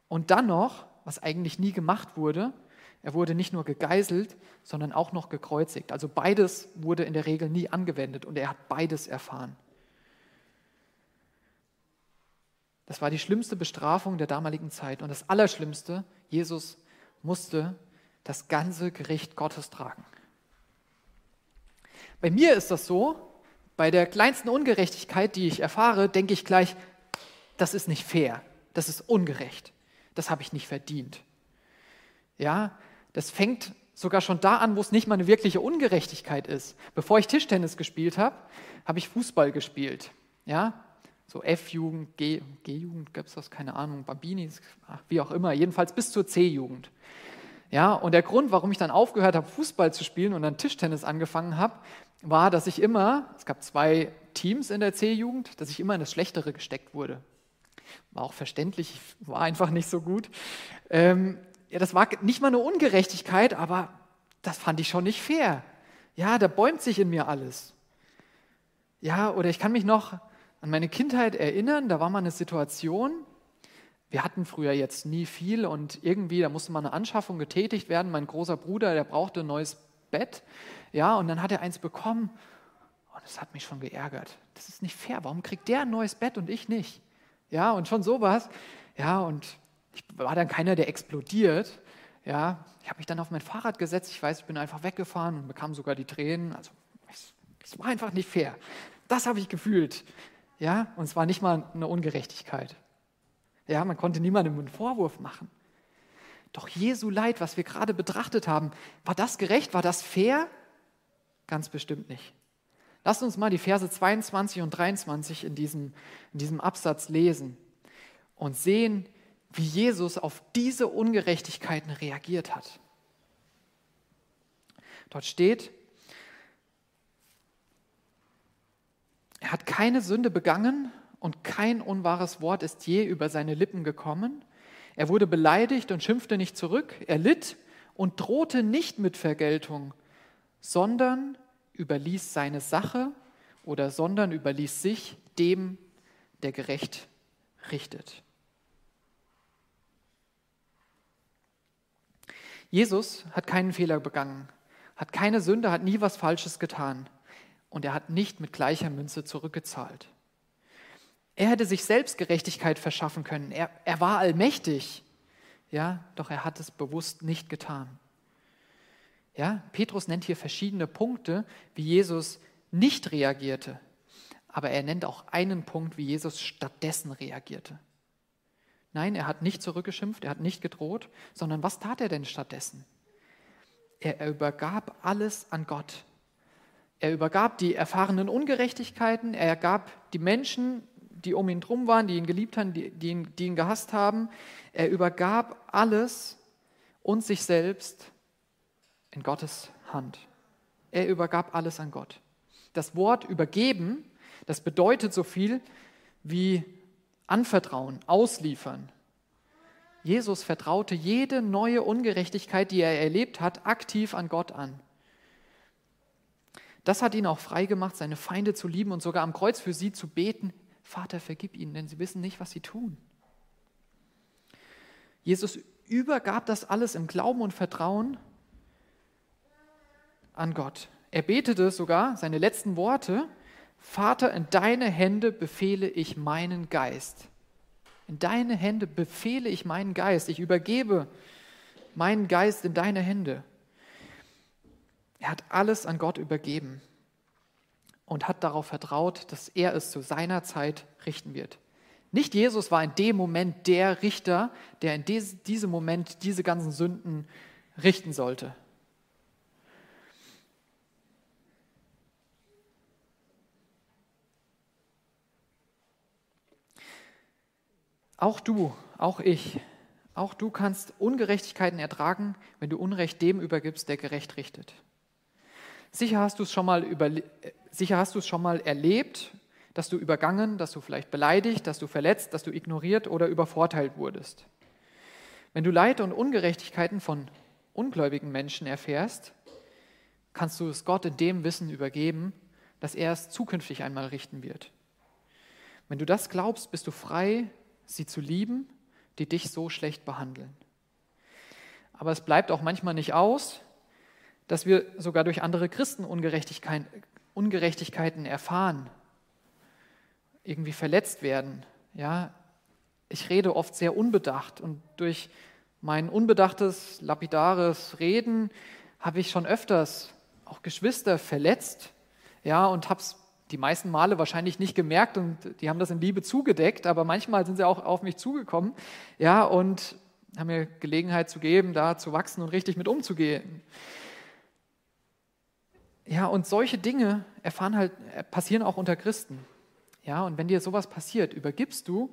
Und dann noch, was eigentlich nie gemacht wurde, er wurde nicht nur gegeißelt, sondern auch noch gekreuzigt. Also beides wurde in der Regel nie angewendet und er hat beides erfahren. Das war die schlimmste Bestrafung der damaligen Zeit. Und das Allerschlimmste, Jesus musste das ganze Gericht Gottes tragen. Bei mir ist das so, bei der kleinsten Ungerechtigkeit, die ich erfahre, denke ich gleich, das ist nicht fair, das ist ungerecht, das habe ich nicht verdient. Ja, das fängt sogar schon da an, wo es nicht mal eine wirkliche Ungerechtigkeit ist. Bevor ich Tischtennis gespielt habe, habe ich Fußball gespielt. Ja, so F-Jugend, G-Jugend, gab es das, keine Ahnung, Bambinis, wie auch immer, jedenfalls bis zur C-Jugend. Ja, und der Grund, warum ich dann aufgehört habe, Fußball zu spielen und dann Tischtennis angefangen habe, war, dass ich immer, es gab zwei Teams in der C-Jugend, dass ich immer in das Schlechtere gesteckt wurde. War auch verständlich, war einfach nicht so gut. Ähm, ja, das war nicht mal eine Ungerechtigkeit, aber das fand ich schon nicht fair. Ja, da bäumt sich in mir alles. Ja, oder ich kann mich noch an meine Kindheit erinnern, da war mal eine Situation, wir hatten früher jetzt nie viel und irgendwie, da musste mal eine Anschaffung getätigt werden. Mein großer Bruder, der brauchte ein neues Bett, ja, und dann hat er eins bekommen und das hat mich schon geärgert. Das ist nicht fair, warum kriegt der ein neues Bett und ich nicht? Ja, und schon sowas, ja, und ich war dann keiner, der explodiert. Ja, ich habe mich dann auf mein Fahrrad gesetzt. Ich weiß, ich bin einfach weggefahren und bekam sogar die Tränen. Also es, war einfach nicht fair. Das habe ich gefühlt. Ja, und es war nicht mal eine Ungerechtigkeit. Ja, man konnte niemandem einen Vorwurf machen. Doch Jesu Leid, was wir gerade betrachtet haben, war das gerecht? War das fair? Ganz bestimmt nicht. Lasst uns mal die Verse 22 und 23 in diesem, in diesem Absatz lesen und sehen, wie Jesus auf diese Ungerechtigkeiten reagiert hat. Dort steht, er hat keine Sünde begangen und kein unwahres Wort ist je über seine Lippen gekommen. Er wurde beleidigt und schimpfte nicht zurück. Er litt und drohte nicht mit Vergeltung, sondern überließ seine Sache oder sondern überließ sich dem, der gerecht richtet. Jesus hat keinen Fehler begangen, hat keine Sünde, hat nie was Falsches getan und er hat nicht mit gleicher Münze zurückgezahlt. Er hätte sich selbst Gerechtigkeit verschaffen können. Er, er war allmächtig, ja, doch er hat es bewusst nicht getan. Ja, Petrus nennt hier verschiedene Punkte, wie Jesus nicht reagierte, aber er nennt auch einen Punkt, wie Jesus stattdessen reagierte. Nein, er hat nicht zurückgeschimpft, er hat nicht gedroht, sondern was tat er denn stattdessen? Er übergab alles an Gott. Er übergab die erfahrenen Ungerechtigkeiten, er gab die Menschen, die um ihn drum waren, die ihn geliebt haben, die, die, ihn, die ihn gehasst haben, er übergab alles und sich selbst in Gottes Hand. Er übergab alles an Gott. Das Wort übergeben, das bedeutet so viel wie anvertrauen, ausliefern. Jesus vertraute jede neue Ungerechtigkeit, die er erlebt hat, aktiv an Gott an. Das hat ihn auch frei gemacht, seine Feinde zu lieben und sogar am Kreuz für sie zu beten. Vater, vergib ihnen, denn sie wissen nicht, was sie tun. Jesus übergab das alles im Glauben und Vertrauen an Gott. Er betete sogar seine letzten Worte, Vater, in deine Hände befehle ich meinen Geist. In deine Hände befehle ich meinen Geist. Ich übergebe meinen Geist in deine Hände. Er hat alles an Gott übergeben und hat darauf vertraut, dass er es zu seiner Zeit richten wird. Nicht Jesus war in dem Moment der Richter, der in diesem Moment diese ganzen Sünden richten sollte. Auch du, auch ich, auch du kannst Ungerechtigkeiten ertragen, wenn du Unrecht dem übergibst, der gerecht richtet. Sicher hast du es schon mal, sicher hast du es schon mal erlebt, dass du übergangen, dass du vielleicht beleidigt, dass du verletzt, dass du ignoriert oder übervorteilt wurdest. Wenn du Leid und Ungerechtigkeiten von ungläubigen Menschen erfährst, kannst du es Gott in dem Wissen übergeben, dass er es zukünftig einmal richten wird. Wenn du das glaubst, bist du frei, sie zu lieben, die dich so schlecht behandeln. Aber es bleibt auch manchmal nicht aus, dass wir sogar durch andere Christen Ungerechtigkeiten, Ungerechtigkeiten erfahren, irgendwie verletzt werden. Ja, ich rede oft sehr unbedacht und durch mein unbedachtes, lapidares Reden habe ich schon öfters auch Geschwister verletzt, ja, und habe es die meisten Male wahrscheinlich nicht gemerkt und die haben das in Liebe zugedeckt, aber manchmal sind sie auch auf mich zugekommen, ja, und haben mir Gelegenheit zu geben, da zu wachsen und richtig mit umzugehen. Ja, und solche Dinge erfahren halt, passieren auch unter Christen. Ja, und wenn dir sowas passiert, übergibst du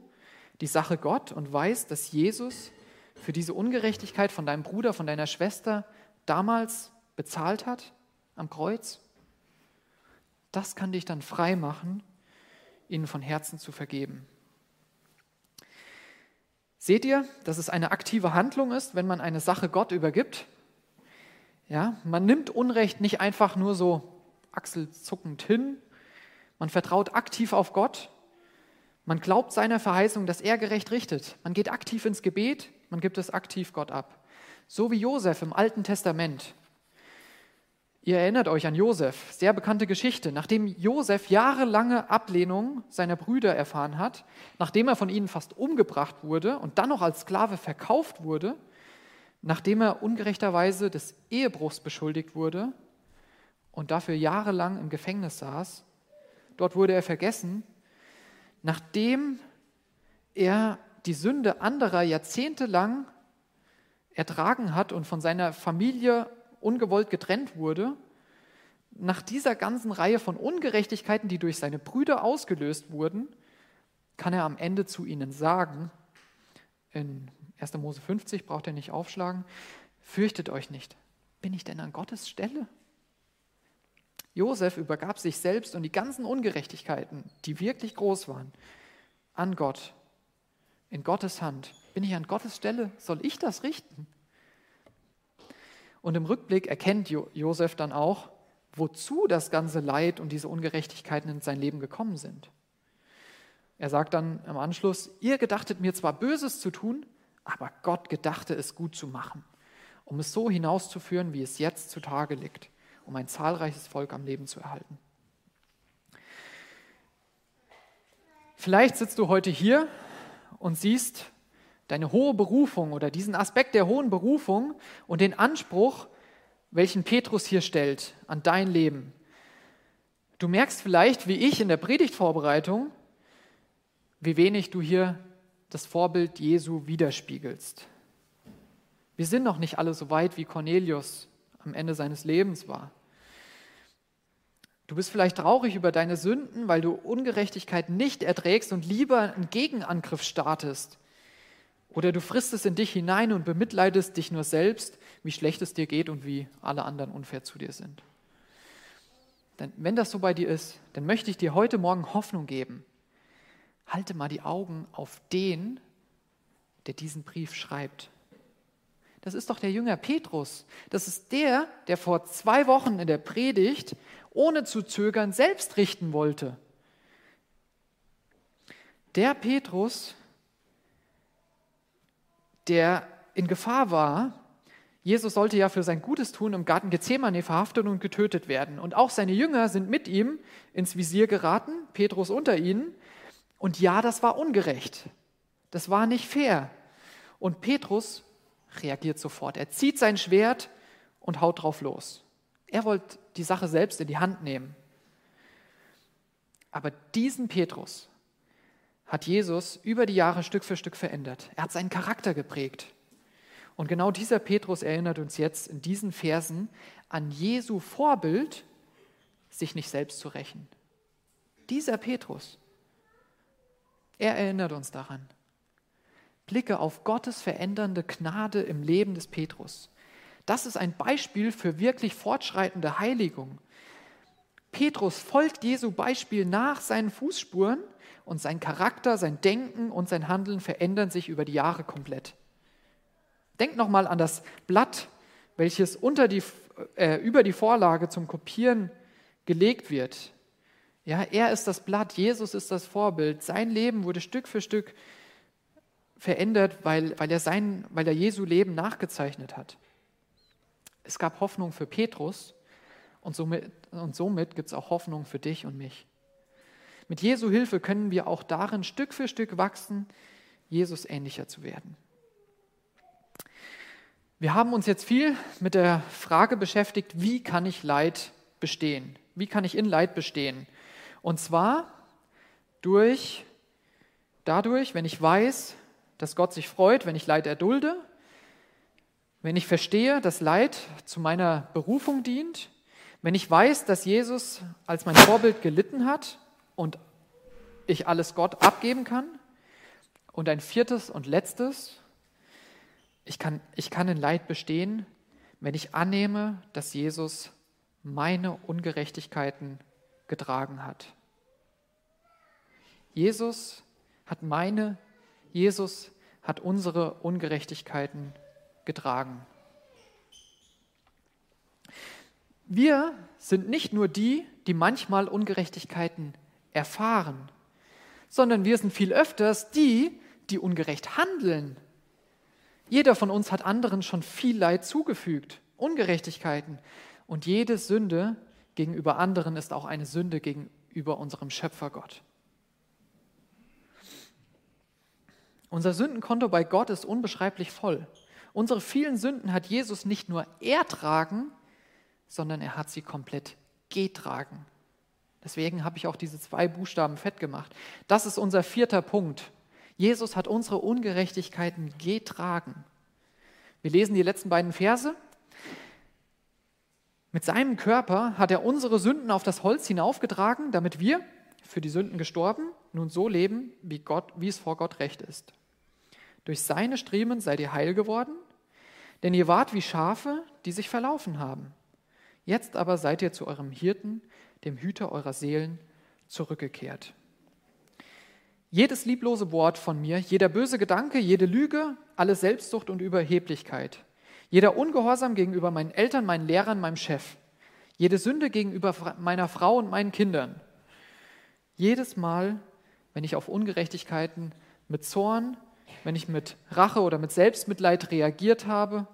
die Sache Gott und weißt, dass Jesus für diese Ungerechtigkeit von deinem Bruder, von deiner Schwester damals bezahlt hat am Kreuz das kann dich dann frei machen, ihnen von Herzen zu vergeben. Seht ihr, dass es eine aktive Handlung ist, wenn man eine Sache Gott übergibt? Ja, man nimmt Unrecht nicht einfach nur so achselzuckend hin. Man vertraut aktiv auf Gott. Man glaubt seiner Verheißung, dass er gerecht richtet. Man geht aktiv ins Gebet. Man gibt es aktiv Gott ab. So wie Josef im Alten Testament. Ihr erinnert euch an Josef, sehr bekannte Geschichte. Nachdem Josef jahrelange Ablehnung seiner Brüder erfahren hat, nachdem er von ihnen fast umgebracht wurde und dann noch als Sklave verkauft wurde, nachdem er ungerechterweise des Ehebruchs beschuldigt wurde und dafür jahrelang im Gefängnis saß, dort wurde er vergessen, nachdem er die Sünde anderer jahrzehntelang ertragen hat und von seiner Familie ungewollt getrennt wurde, nach dieser ganzen Reihe von Ungerechtigkeiten, die durch seine Brüder ausgelöst wurden, kann er am Ende zu ihnen sagen, in 1. Mose 50 braucht er nicht aufschlagen, fürchtet euch nicht, bin ich denn an Gottes Stelle? Josef übergab sich selbst und die ganzen Ungerechtigkeiten, die wirklich groß waren, an Gott, in Gottes Hand. Bin ich an Gottes Stelle? Soll ich das richten? Und im Rückblick erkennt Josef dann auch, wozu das ganze Leid und diese Ungerechtigkeiten in sein Leben gekommen sind. Er sagt dann im Anschluss, ihr gedachtet mir zwar Böses zu tun, aber Gott gedachte es gut zu machen, um es so hinauszuführen, wie es jetzt zutage liegt, um ein zahlreiches Volk am Leben zu erhalten. Vielleicht sitzt du heute hier und siehst deine hohe Berufung oder diesen Aspekt der hohen Berufung und den Anspruch, welchen Petrus hier stellt an dein Leben. Du merkst vielleicht, wie ich in der Predigtvorbereitung, wie wenig du hier das Vorbild Jesu widerspiegelst. Wir sind noch nicht alle so weit, wie Cornelius am Ende seines Lebens war. Du bist vielleicht traurig über deine Sünden, weil du Ungerechtigkeit nicht erträgst und lieber einen Gegenangriff startest oder du frisst es in dich hinein und bemitleidest dich nur selbst, wie schlecht es dir geht und wie alle anderen unfair zu dir sind. Denn wenn das so bei dir ist, dann möchte ich dir heute Morgen Hoffnung geben. Halte mal die Augen auf den, der diesen Brief schreibt. Das ist doch der Jünger Petrus. Das ist der, der vor zwei Wochen in der Predigt ohne zu zögern selbst richten wollte. Der Petrus, der in Gefahr war. Jesus sollte ja für sein Gutes tun im Garten Gethsemane verhaftet und getötet werden. Und auch seine Jünger sind mit ihm ins Visier geraten, Petrus unter ihnen. Und ja, das war ungerecht. Das war nicht fair. Und Petrus reagiert sofort. Er zieht sein Schwert und haut drauf los. Er wollte die Sache selbst in die Hand nehmen. Aber diesen Petrus hat Jesus über die Jahre Stück für Stück verändert. Er hat seinen Charakter geprägt. Und genau dieser Petrus erinnert uns jetzt in diesen Versen an Jesu Vorbild, sich nicht selbst zu rächen. Dieser Petrus, er erinnert uns daran. Blicke auf Gottes verändernde Gnade im Leben des Petrus. Das ist ein Beispiel für wirklich fortschreitende Heiligung. Petrus folgt Jesu Beispiel nach seinen Fußspuren und sein Charakter, sein Denken und sein Handeln verändern sich über die Jahre komplett. Denk nochmal an das Blatt, welches die, äh, über die Vorlage zum Kopieren gelegt wird. Ja, er ist das Blatt, Jesus ist das Vorbild. Sein Leben wurde Stück für Stück verändert, weil, weil, er sein, weil er Jesu Leben nachgezeichnet hat. Es gab Hoffnung für Petrus und somit, und somit gibt es auch Hoffnung für dich und mich. Mit Jesu Hilfe können wir auch darin Stück für Stück wachsen, Jesus ähnlicher zu werden. Wir haben uns jetzt viel mit der Frage beschäftigt, wie kann ich Leid bestehen? Wie kann ich in Leid bestehen? Und zwar durch, dadurch, wenn ich weiß, dass Gott sich freut, wenn ich Leid erdulde, wenn ich verstehe, dass Leid zu meiner Berufung dient, wenn ich weiß, dass Jesus als mein Vorbild gelitten hat und ich alles Gott abgeben kann. Und ein viertes und letztes, ich kann, ich kann in Leid bestehen, wenn ich annehme, dass Jesus meine Ungerechtigkeiten getragen hat. Jesus hat meine Jesus hat unsere Ungerechtigkeiten getragen. Wir sind nicht nur die, die manchmal Ungerechtigkeiten erfahren, sondern wir sind viel öfters die, die ungerecht handeln. Jeder von uns hat anderen schon viel Leid zugefügt, Ungerechtigkeiten. Und jede Sünde gegenüber anderen ist auch eine Sünde gegenüber unserem Schöpfer Gott. Unser Sündenkonto bei Gott ist unbeschreiblich voll. Unsere vielen Sünden hat Jesus nicht nur ertragen, sondern er hat sie komplett getragen. Deswegen habe ich auch diese zwei Buchstaben fett gemacht. Das ist unser vierter Punkt. Jesus hat unsere Ungerechtigkeiten getragen. Wir lesen die letzten beiden Verse. Mit seinem Körper hat er unsere Sünden auf das Holz hinaufgetragen, damit wir, für die Sünden gestorben, nun so leben, wie, Gott, wie es vor Gott recht ist. Durch seine Striemen seid ihr heil geworden, denn ihr wart wie Schafe, die sich verlaufen haben. Jetzt aber seid ihr zu eurem Hirten, dem Hüter eurer Seelen, zurückgekehrt. Jedes lieblose Wort von mir, jeder böse Gedanke, jede Lüge, alle Selbstsucht und Überheblichkeit, jeder Ungehorsam gegenüber meinen Eltern, meinen Lehrern, meinem Chef, jede Sünde gegenüber meiner Frau und meinen Kindern, jedes Mal, wenn ich auf Ungerechtigkeiten mit Zorn, wenn ich mit Rache oder mit Selbstmitleid reagiert habe.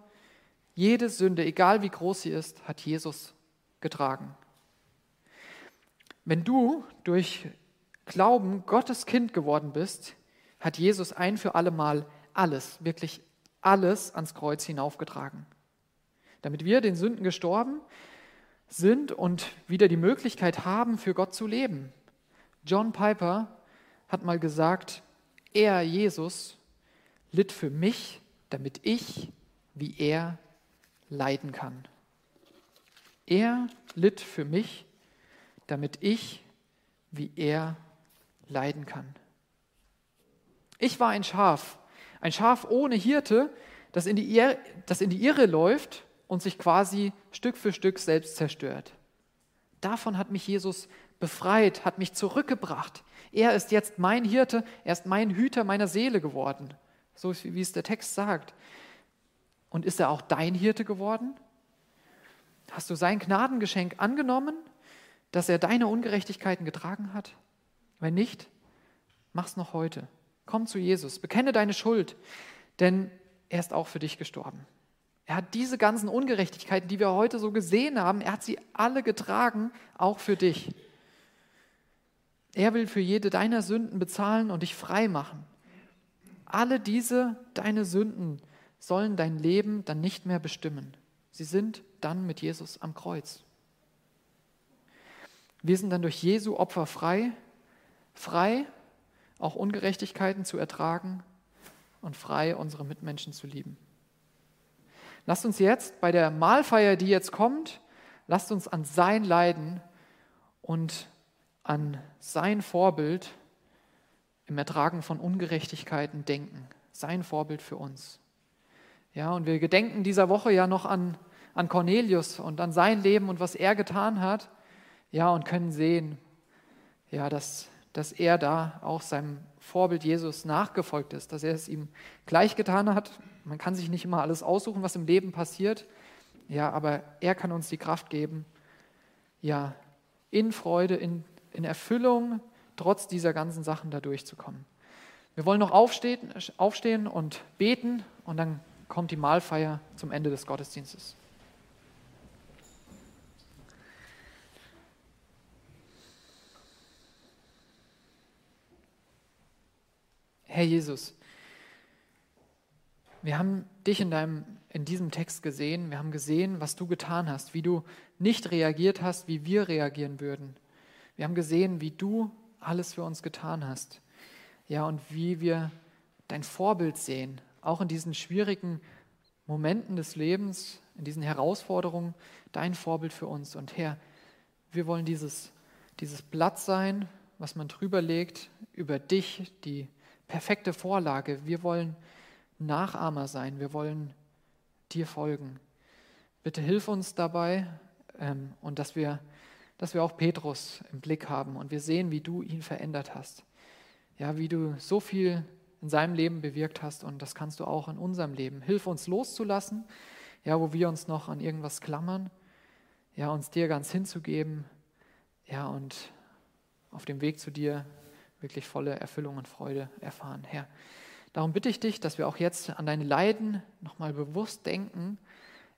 Jede Sünde, egal wie groß sie ist, hat Jesus getragen. Wenn du durch Glauben Gottes Kind geworden bist, hat Jesus ein für alle Mal alles, wirklich alles ans Kreuz hinaufgetragen. Damit wir den Sünden gestorben sind und wieder die Möglichkeit haben, für Gott zu leben. John Piper hat mal gesagt, er, Jesus, litt für mich, damit ich wie er leiden kann. Er litt für mich, damit ich wie er leiden kann. Ich war ein Schaf, ein Schaf ohne Hirte, das in, die Irre, das in die Irre läuft und sich quasi Stück für Stück selbst zerstört. Davon hat mich Jesus befreit, hat mich zurückgebracht. Er ist jetzt mein Hirte, er ist mein Hüter meiner Seele geworden so wie es der Text sagt. Und ist er auch dein Hirte geworden? Hast du sein Gnadengeschenk angenommen, dass er deine Ungerechtigkeiten getragen hat? Wenn nicht, mach's noch heute. Komm zu Jesus, bekenne deine Schuld, denn er ist auch für dich gestorben. Er hat diese ganzen Ungerechtigkeiten, die wir heute so gesehen haben, er hat sie alle getragen, auch für dich. Er will für jede deiner Sünden bezahlen und dich frei machen. Alle diese deine Sünden sollen dein Leben dann nicht mehr bestimmen. Sie sind dann mit Jesus am Kreuz. Wir sind dann durch Jesu Opfer frei, frei, auch Ungerechtigkeiten zu ertragen und frei, unsere Mitmenschen zu lieben. Lasst uns jetzt bei der Mahlfeier, die jetzt kommt, lasst uns an sein Leiden und an sein Vorbild im Ertragen von Ungerechtigkeiten denken. Sein Vorbild für uns. Ja, und wir gedenken dieser Woche ja noch an, an Cornelius und an sein Leben und was er getan hat. Ja, und können sehen, ja, dass, dass er da auch seinem Vorbild Jesus nachgefolgt ist, dass er es ihm gleich getan hat. Man kann sich nicht immer alles aussuchen, was im Leben passiert. Ja, aber er kann uns die Kraft geben, ja, in Freude, in, in Erfüllung, trotz dieser ganzen Sachen da durchzukommen. Wir wollen noch aufstehen, aufstehen und beten und dann kommt die Mahlfeier zum Ende des Gottesdienstes. Herr Jesus, wir haben dich in, deinem, in diesem Text gesehen, wir haben gesehen, was du getan hast, wie du nicht reagiert hast, wie wir reagieren würden. Wir haben gesehen, wie du alles für uns getan hast. Ja, und wie wir dein Vorbild sehen, auch in diesen schwierigen Momenten des Lebens, in diesen Herausforderungen, dein Vorbild für uns. Und Herr, wir wollen dieses, dieses Blatt sein, was man drüber legt, über dich, die perfekte Vorlage. Wir wollen Nachahmer sein, wir wollen dir folgen. Bitte hilf uns dabei ähm, und dass wir, dass wir auch Petrus im Blick haben und wir sehen, wie du ihn verändert hast. Ja, wie du so viel in seinem Leben bewirkt hast und das kannst du auch in unserem Leben. Hilf uns loszulassen, ja, wo wir uns noch an irgendwas klammern, ja, uns dir ganz hinzugeben, ja, und auf dem Weg zu dir wirklich volle Erfüllung und Freude erfahren. Herr, darum bitte ich dich, dass wir auch jetzt an deine Leiden nochmal bewusst denken,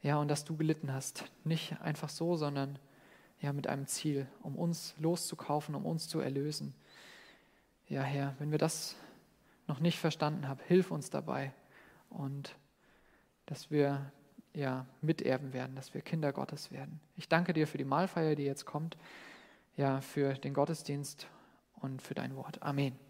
ja, und dass du gelitten hast. Nicht einfach so, sondern ja, mit einem Ziel, um uns loszukaufen, um uns zu erlösen. Ja, Herr, wenn wir das noch nicht verstanden habe, hilf uns dabei und dass wir ja miterben werden, dass wir Kinder Gottes werden. Ich danke dir für die Mahlfeier, die jetzt kommt, ja, für den Gottesdienst und für dein Wort. Amen.